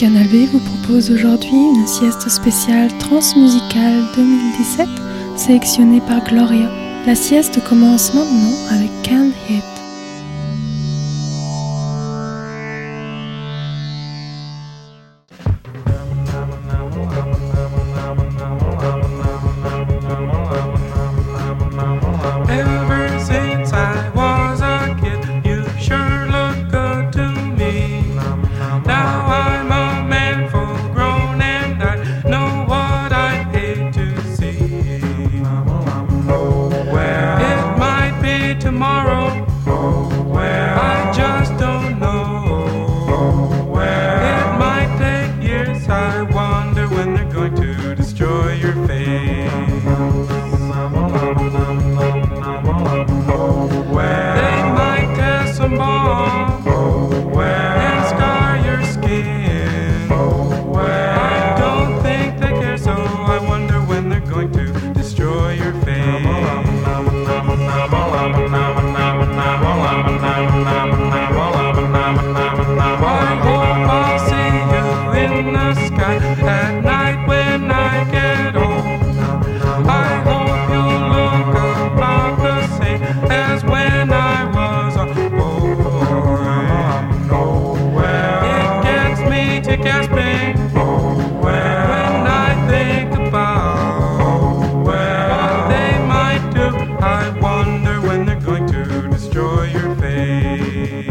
Canal vous propose aujourd'hui une sieste spéciale transmusicale 2017 sélectionnée par Gloria. La sieste commence maintenant avec Can't Hit. your face.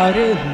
about it.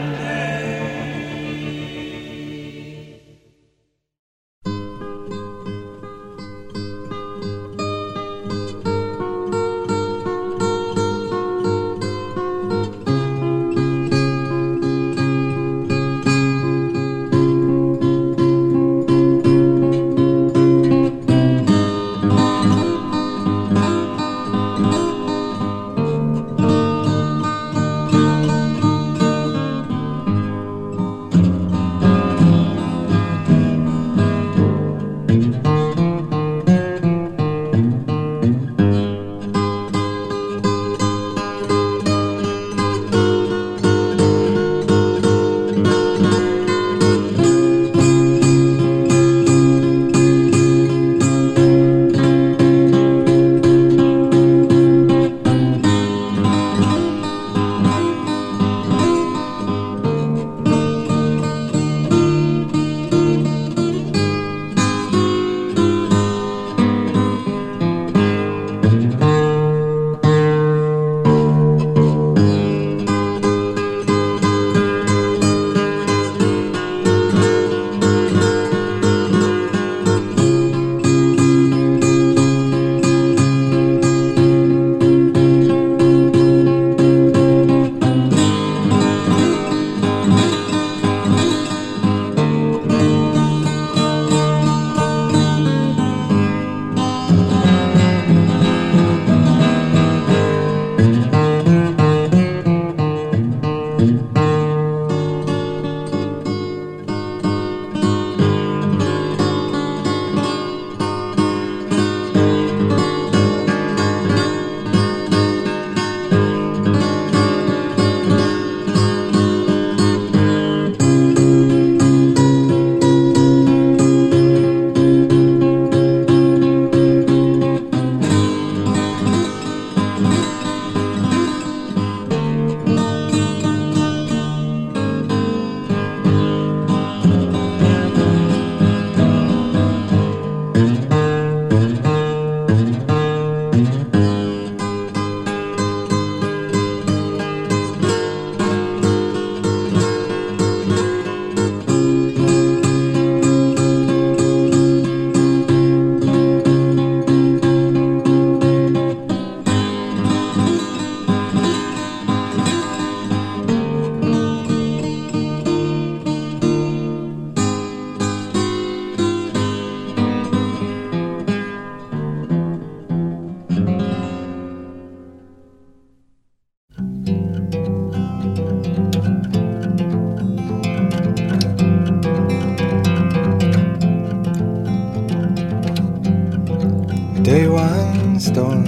day one storm,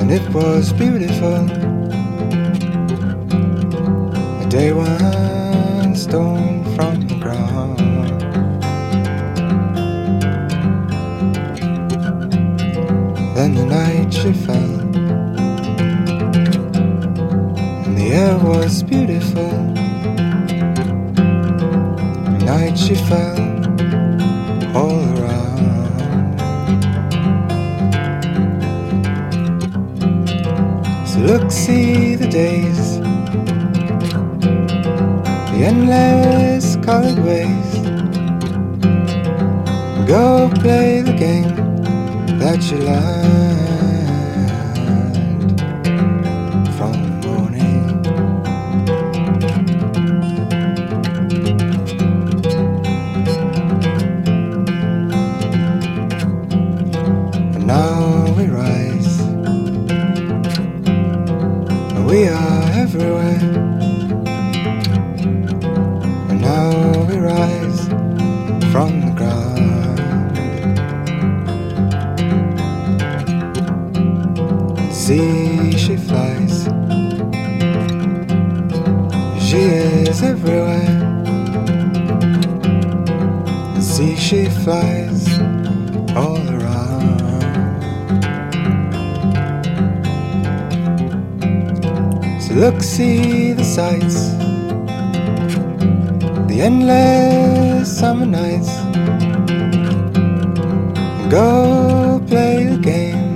and it was beautiful. A day one stone from the ground. Then the night she fell, and the air was beautiful. The night she fell. Look, see the days, the endless colored ways. Go play the game that you love. See the sights, the endless summer nights. Go play the game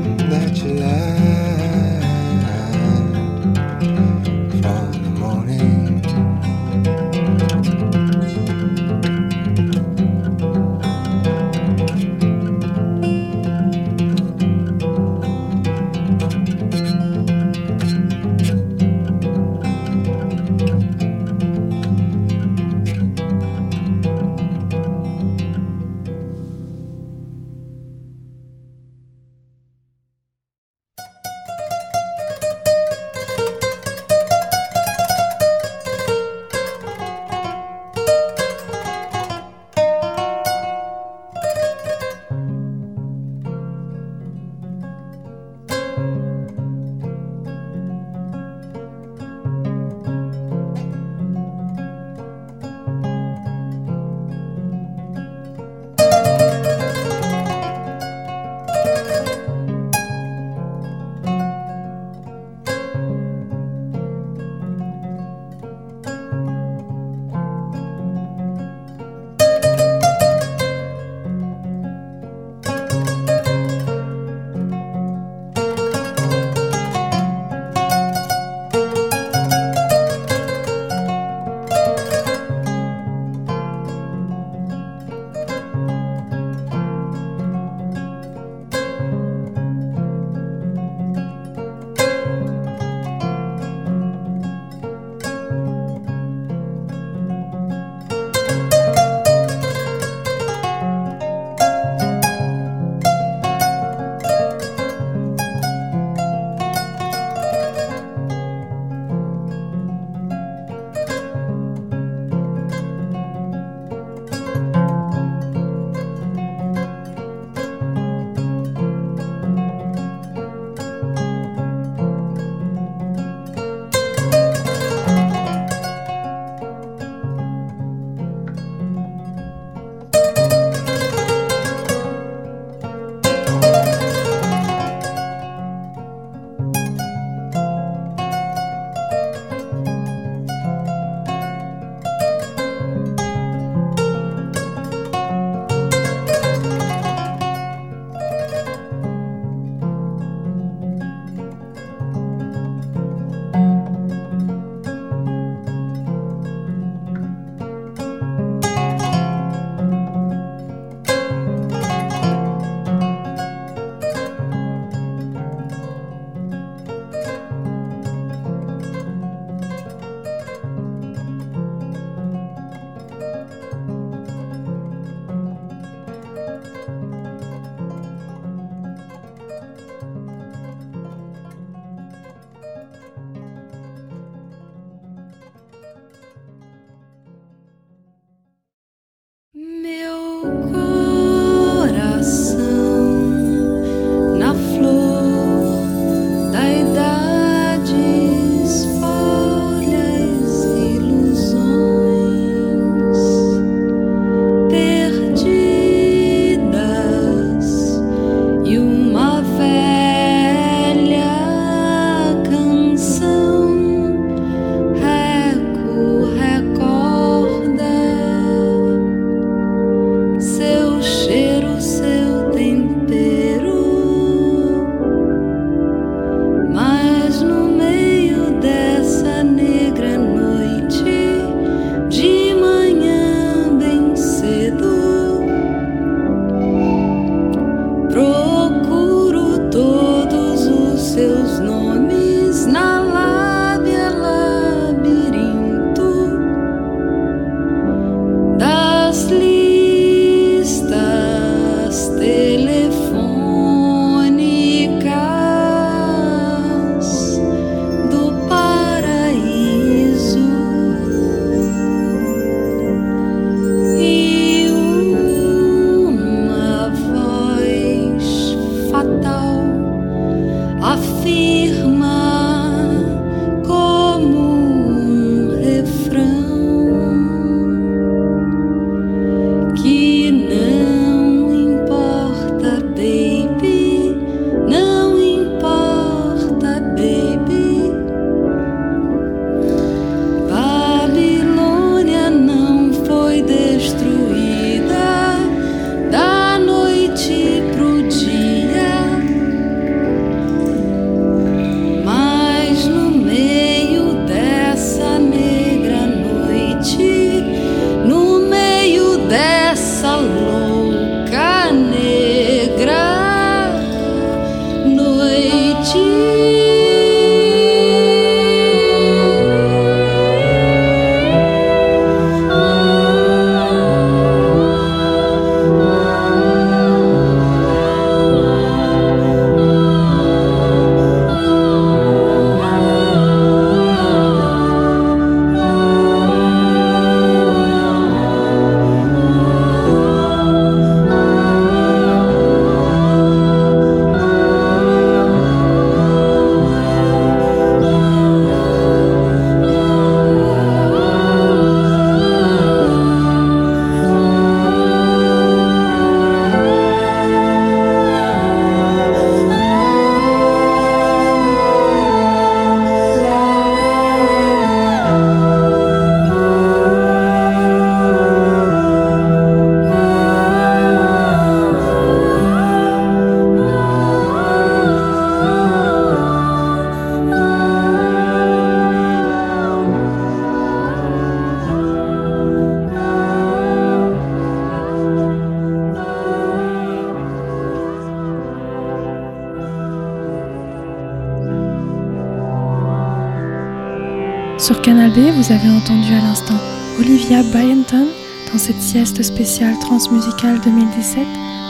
Vous avez entendu à l'instant Olivia Byenton dans cette sieste spéciale transmusicale 2017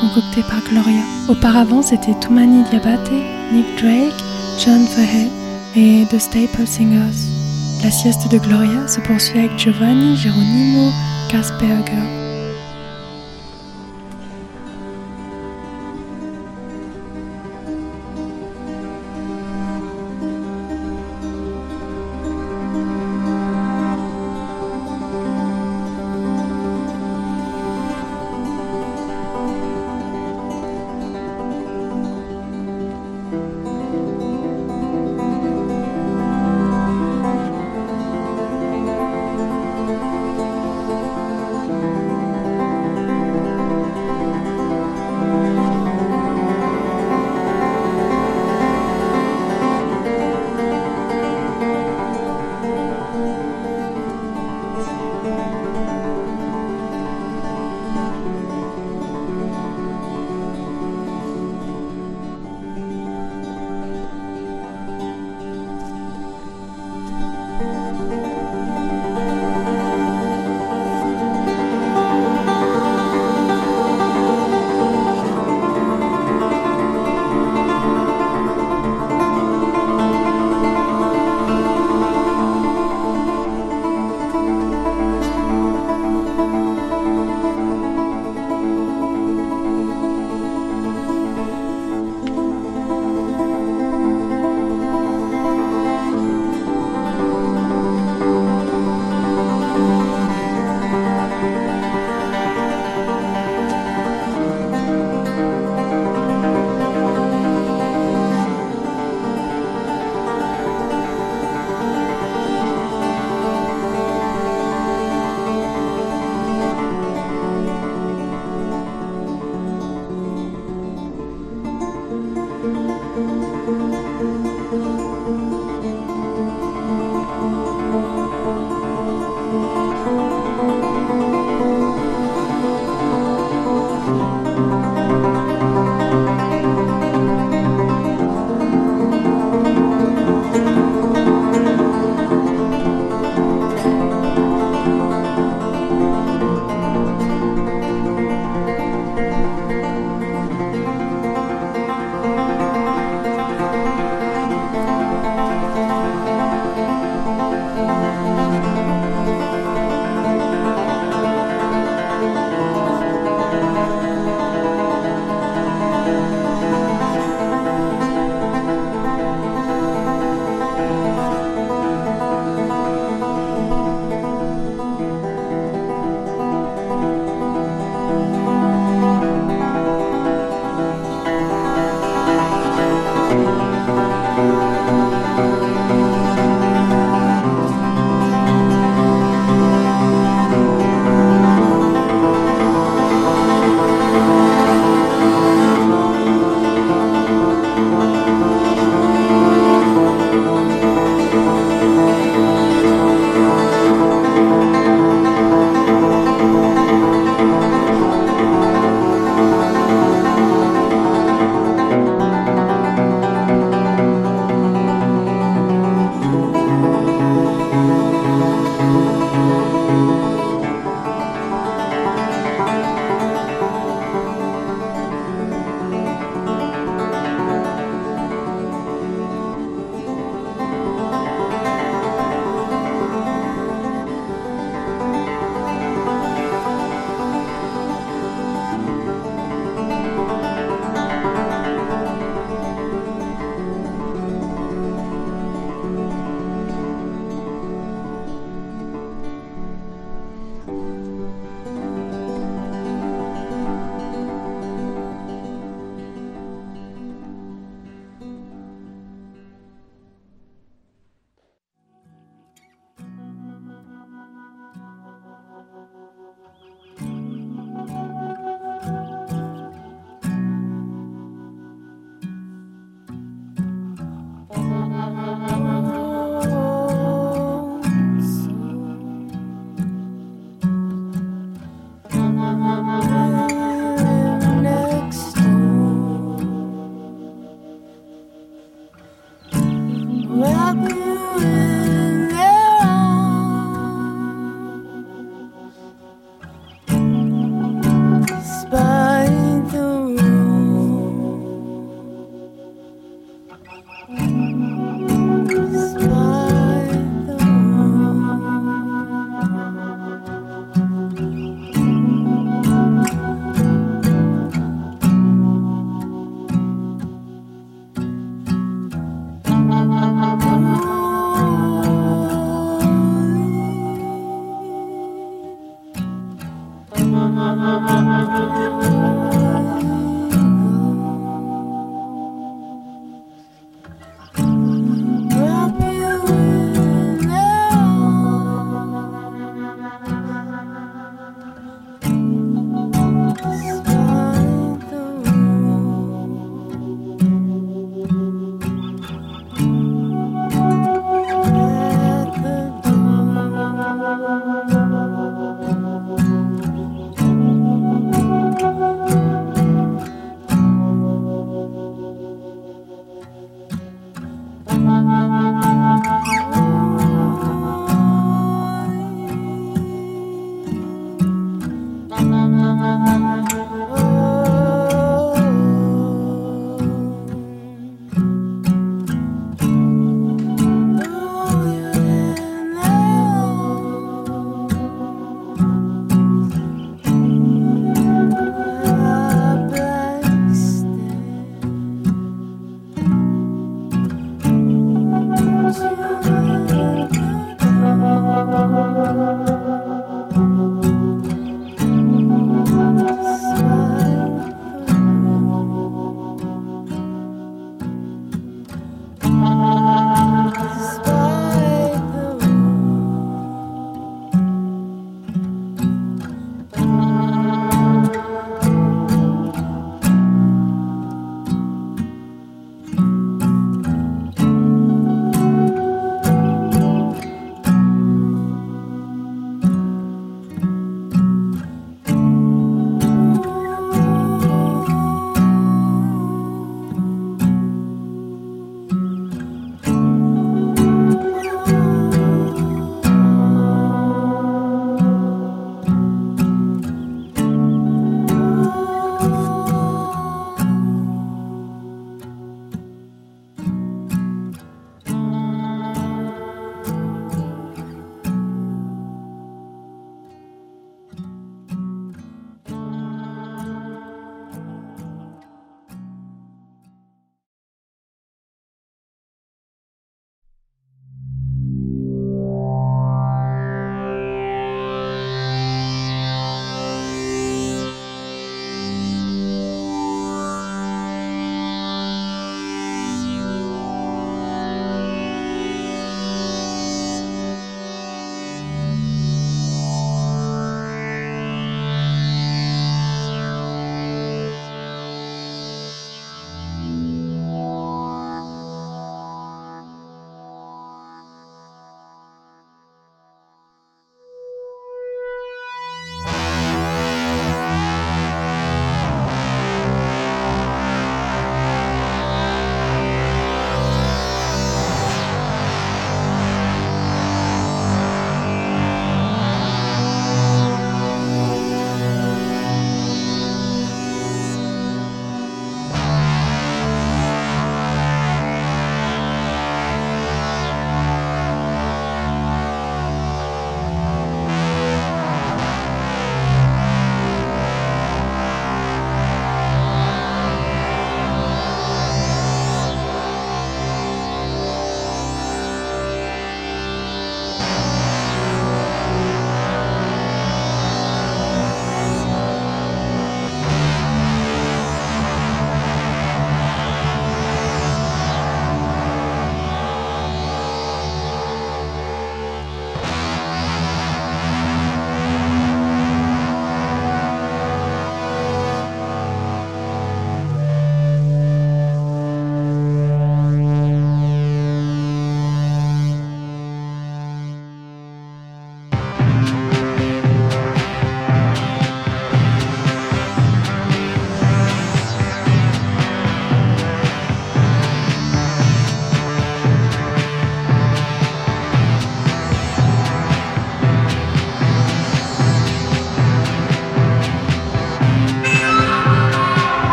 concoctée par Gloria. Auparavant, c'était Tumani Diabate, Nick Drake, John Fahed et The Staple Singers. La sieste de Gloria se poursuit avec Giovanni Geronimo Kasperger.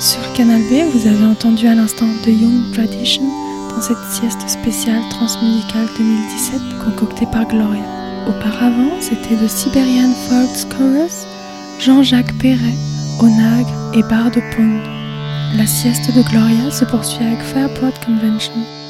Sur le Canal B, vous avez entendu à l'instant The Young Tradition dans cette sieste spéciale transmusicale 2017 concoctée par Gloria. Auparavant, c'était le Siberian Folks Chorus, Jean-Jacques Perret, Onag et Bar de Pune. La sieste de Gloria se poursuit avec Fairport Convention.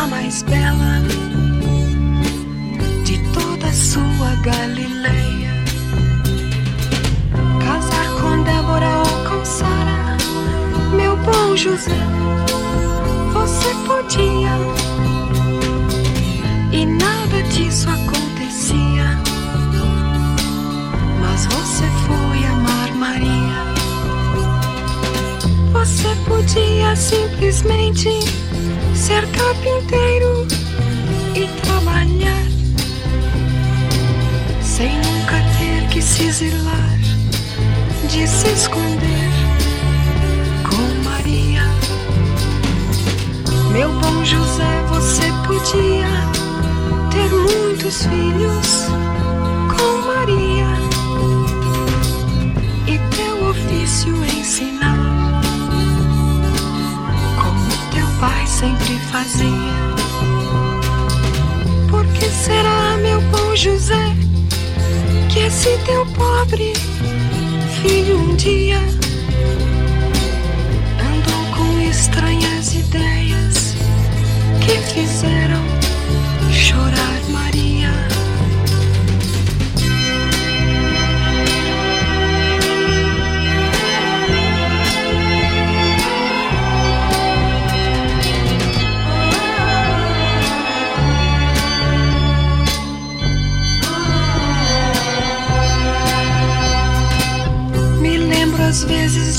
A mais bela de toda sua Galileia. Casar com Débora ou com Sara, meu bom José, você podia e nada disso acontecia. Mas você foi amar Maria. Você podia simplesmente ser carpinteiro e trabalhar sem nunca ter que se exilar, de se esconder com Maria. Meu bom José, você podia ter muitos filhos com Maria e teu ofício ensinar, como teu pai sempre fazia. Por que será, meu bom José, que esse teu pobre filho um dia andou com estranhas ideias que fizeram chorar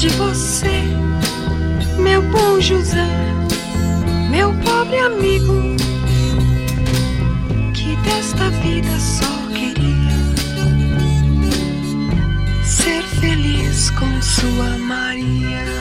de você, meu bom José, meu pobre amigo, que desta vida só queria ser feliz com sua Maria.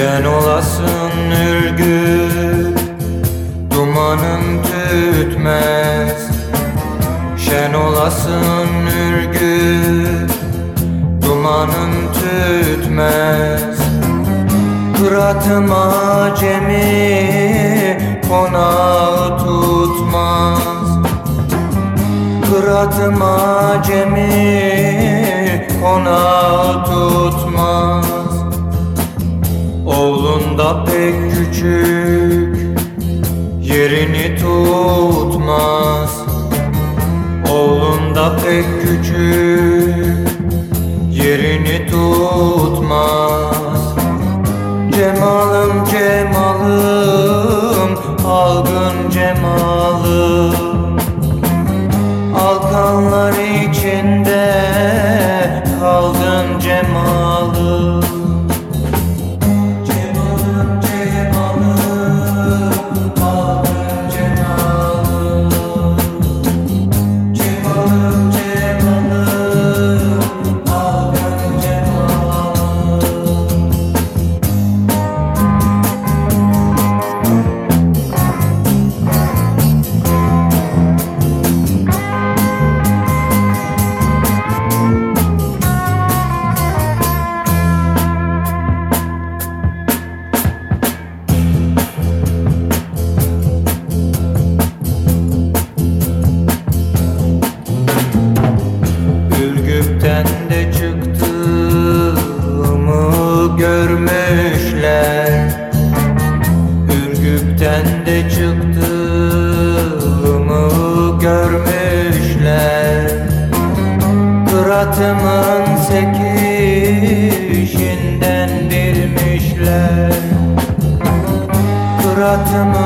Sen olasın ürgü Dumanın tütmez. Şen olasın ürgü Dumanın tütmez. Kıratıma cemi Konağı tutmaz. Kıratıma cemi Konağı tutmaz. Oğlunda pek küçük Yerini tutmaz. Oğlunda pek küçük Yerini tutmaz. Cemalım cemalım Algın cemalım. Alkanlar içinde kaldı Kendi çıktığımı görmüşler. Fıratımın sekişinden bilmişler. Fıratımın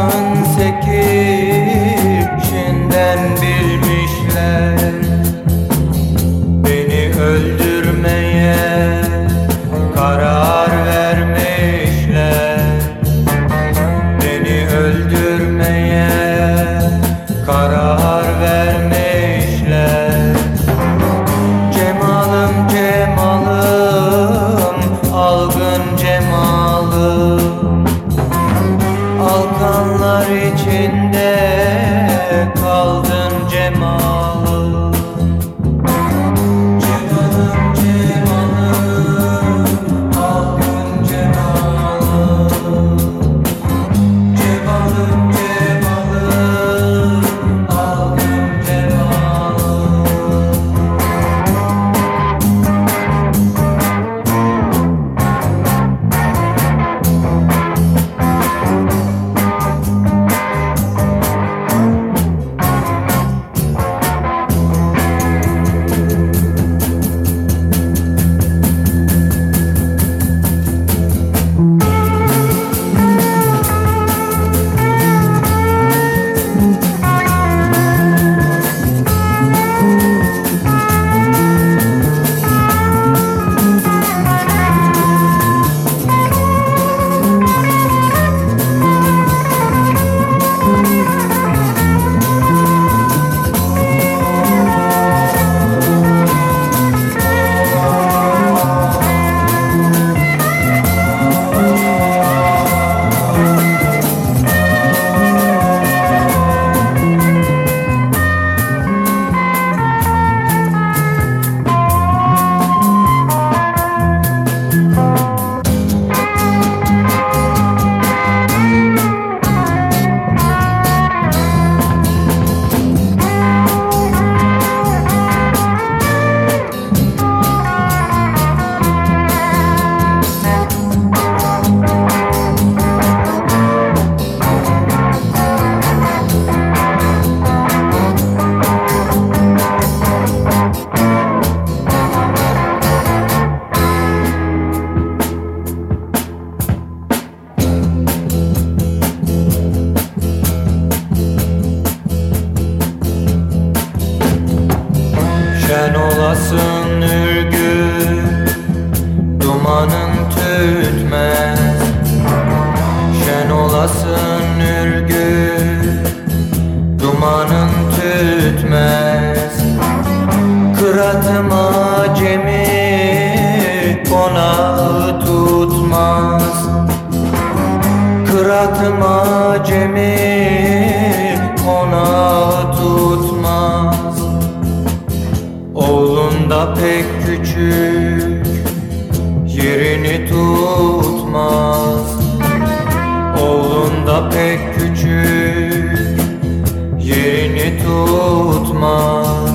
tutmaz.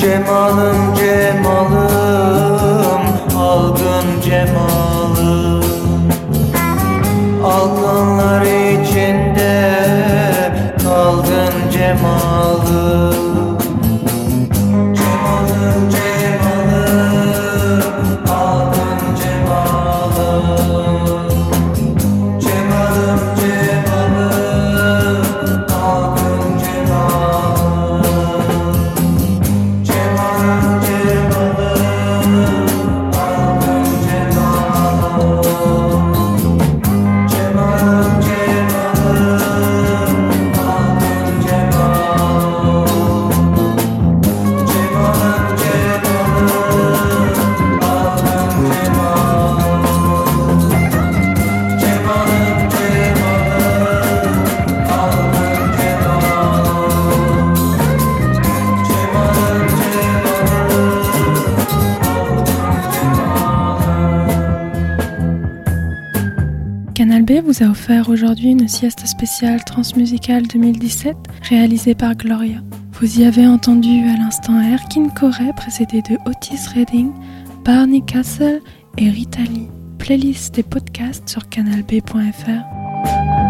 Cemalın cemalı aujourd'hui une sieste spéciale transmusicale 2017 réalisée par Gloria. Vous y avez entendu à l'instant Erkin Corey précédé de Otis Redding, Barney Castle et Rita Playlist des podcasts sur canalb.fr.